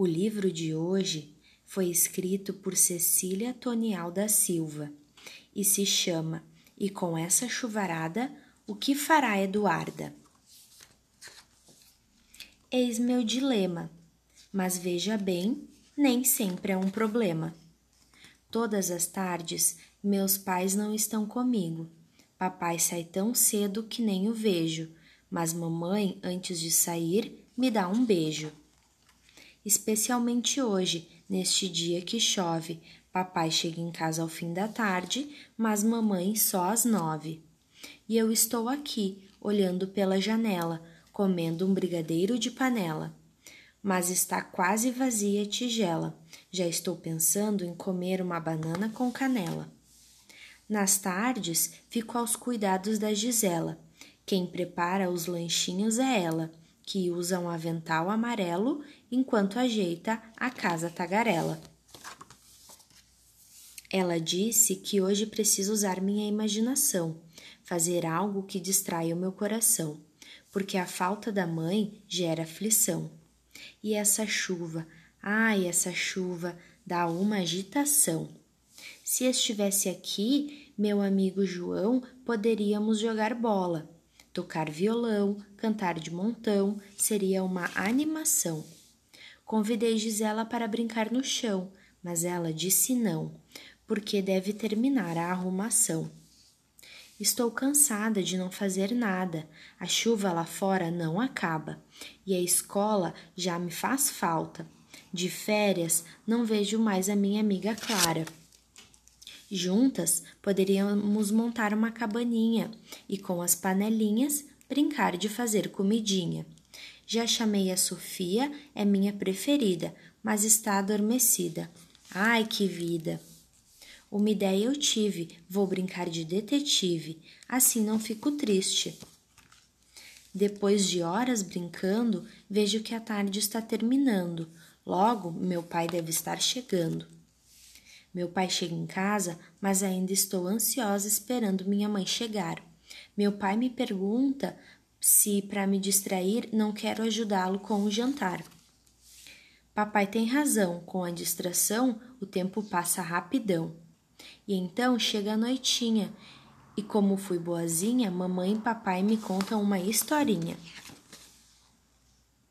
O livro de hoje foi escrito por Cecília Tonial da Silva e se chama E com essa chuvarada, o que fará Eduarda? Eis meu dilema, mas veja bem, nem sempre é um problema. Todas as tardes, meus pais não estão comigo. Papai sai tão cedo que nem o vejo, mas mamãe, antes de sair, me dá um beijo. Especialmente hoje, neste dia que chove, papai chega em casa ao fim da tarde, mas mamãe só às nove. E eu estou aqui, olhando pela janela, comendo um brigadeiro de panela. Mas está quase vazia a tigela. Já estou pensando em comer uma banana com canela. Nas tardes, fico aos cuidados da Gisela. Quem prepara os lanchinhos é ela, que usa um avental amarelo enquanto ajeita a casa tagarela. Ela disse que hoje preciso usar minha imaginação, fazer algo que distraia o meu coração porque a falta da mãe gera aflição. E essa chuva, ai, essa chuva dá uma agitação. Se estivesse aqui, meu amigo João, poderíamos jogar bola, tocar violão, cantar de montão, seria uma animação. Convidei Gisela para brincar no chão, mas ela disse não, porque deve terminar a arrumação. Estou cansada de não fazer nada. A chuva lá fora não acaba e a escola já me faz falta. De férias não vejo mais a minha amiga Clara. Juntas poderíamos montar uma cabaninha e com as panelinhas brincar de fazer comidinha. Já chamei a Sofia, é minha preferida, mas está adormecida. Ai, que vida! Uma ideia eu tive, vou brincar de detetive, assim não fico triste. Depois de horas brincando, vejo que a tarde está terminando. Logo, meu pai deve estar chegando. Meu pai chega em casa, mas ainda estou ansiosa esperando minha mãe chegar. Meu pai me pergunta se, para me distrair, não quero ajudá-lo com o jantar. Papai tem razão, com a distração, o tempo passa rapidão. E então chega a noitinha, e como fui boazinha, mamãe e papai me contam uma historinha.